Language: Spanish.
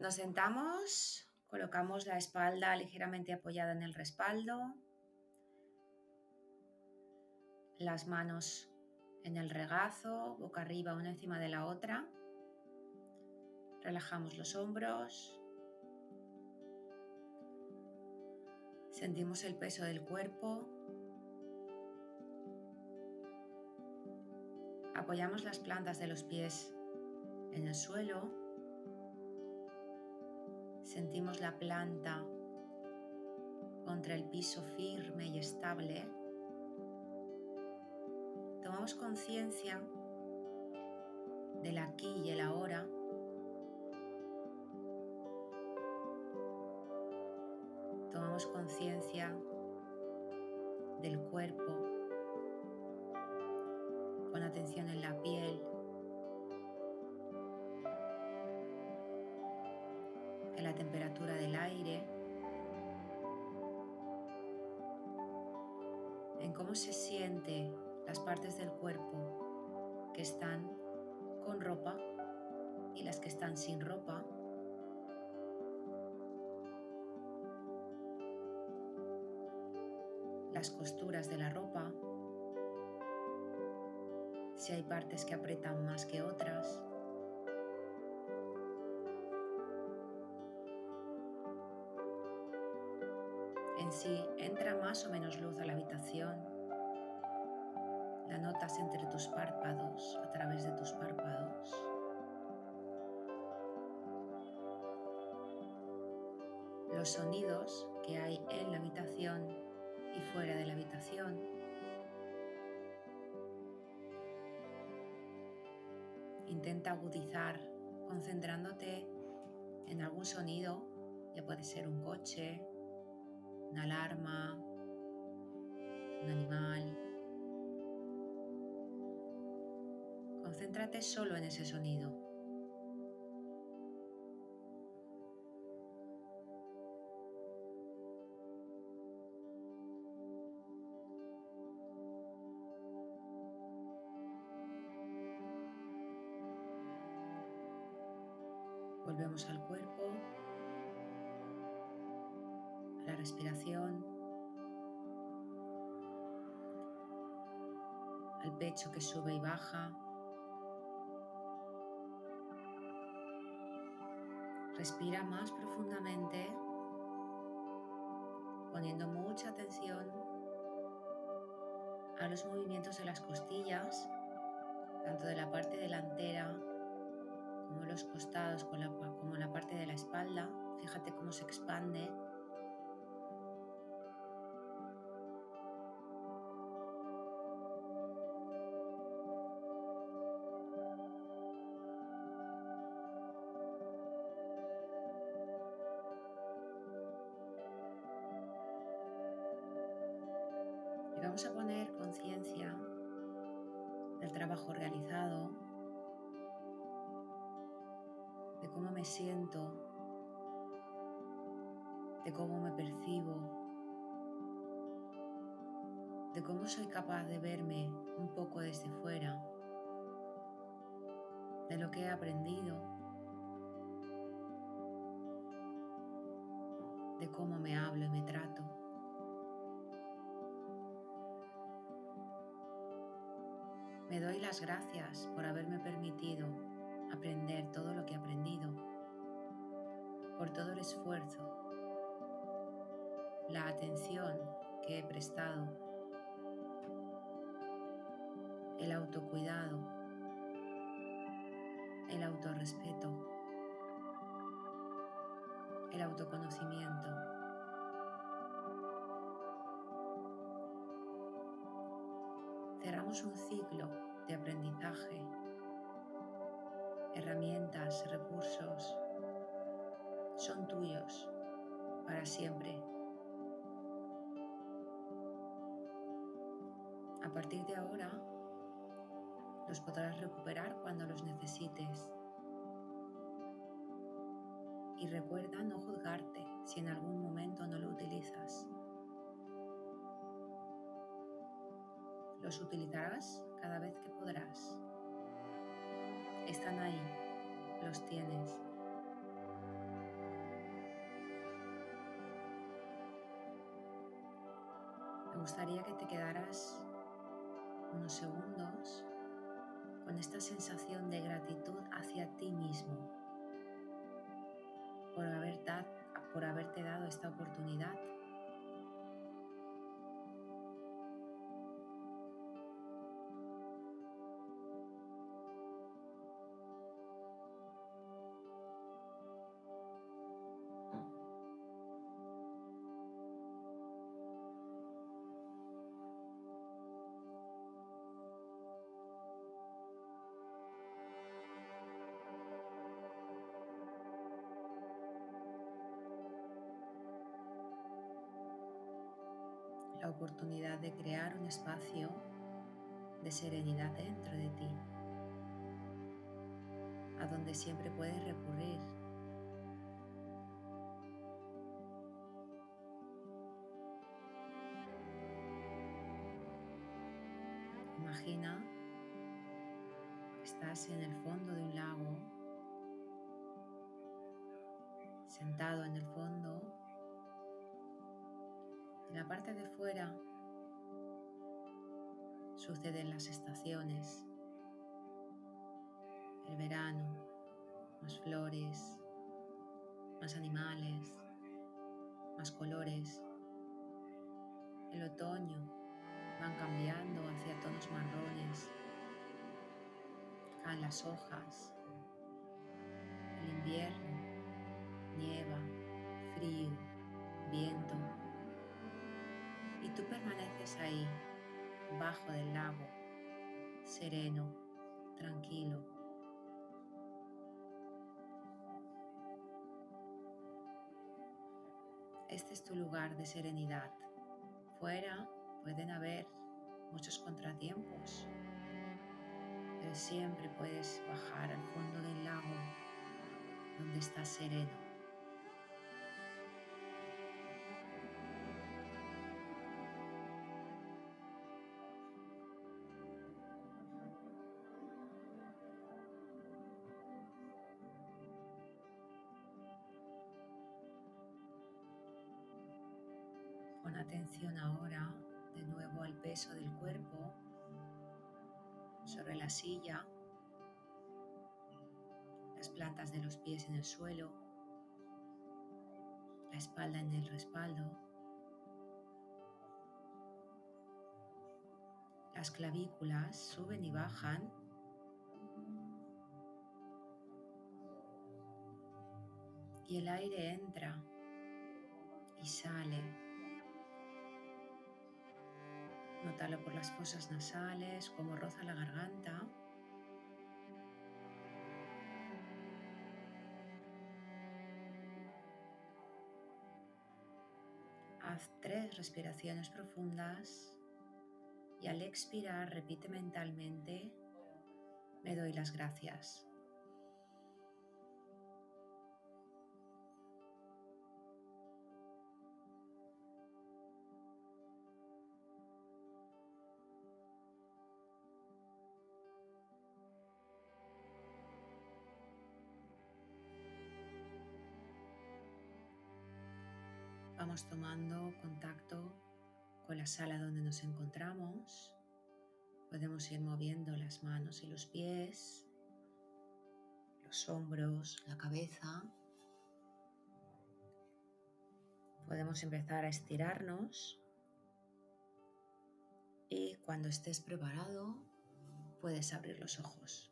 Nos sentamos, colocamos la espalda ligeramente apoyada en el respaldo, las manos en el regazo, boca arriba una encima de la otra. Relajamos los hombros. Sentimos el peso del cuerpo. Apoyamos las plantas de los pies en el suelo. Sentimos la planta contra el piso firme y estable. Tomamos conciencia del aquí y el ahora. Tomamos conciencia del cuerpo con atención en la piel, la temperatura del aire, en cómo se siente las partes del cuerpo que están con ropa y las que están sin ropa. Las costuras de la ropa, si hay partes que apretan más que otras. En sí entra más o menos luz a la habitación la notas entre tus párpados, a través de tus párpados. Los sonidos que hay en la habitación y fuera de la habitación. Intenta agudizar concentrándote en algún sonido, ya puede ser un coche, una alarma, un animal, Concéntrate solo en ese sonido. Volvemos al cuerpo, a la respiración, al pecho que sube y baja. Respira más profundamente, poniendo mucha atención a los movimientos de las costillas, tanto de la parte delantera como los costados, como la parte de la espalda. Fíjate cómo se expande trabajo realizado, de cómo me siento, de cómo me percibo, de cómo soy capaz de verme un poco desde fuera, de lo que he aprendido, de cómo me hablo y me trato. Me doy las gracias por haberme permitido aprender todo lo que he aprendido, por todo el esfuerzo, la atención que he prestado, el autocuidado, el autorrespeto, el autoconocimiento. cerramos un ciclo de aprendizaje, herramientas, recursos, son tuyos para siempre. A partir de ahora, los podrás recuperar cuando los necesites. Y recuerda no juzgarte si en algún momento no lo utilizas. los utilizarás cada vez que podrás. Están ahí, los tienes. Me gustaría que te quedaras unos segundos con esta sensación de gratitud hacia ti mismo por, haber da, por haberte dado esta oportunidad la oportunidad de crear un espacio de serenidad dentro de ti, a donde siempre puedes recurrir. Imagina que estás en el fondo de un lago, sentado en el fondo en la parte de fuera suceden las estaciones, el verano, más flores, más animales, más colores. El otoño van cambiando hacia tonos marrones, caen las hojas. El invierno nieva, frío, viento tú permaneces ahí, bajo del lago, sereno, tranquilo. Este es tu lugar de serenidad. Fuera pueden haber muchos contratiempos, pero siempre puedes bajar al fondo del lago donde estás sereno. Pon atención ahora de nuevo al peso del cuerpo sobre la silla, las plantas de los pies en el suelo, la espalda en el respaldo, las clavículas suben y bajan. Y el aire entra y sale Nótalo por las fosas nasales, como roza la garganta. Haz tres respiraciones profundas y al expirar repite mentalmente, me doy las gracias. Vamos tomando contacto con la sala donde nos encontramos. Podemos ir moviendo las manos y los pies, los hombros, la cabeza. Podemos empezar a estirarnos y cuando estés preparado puedes abrir los ojos.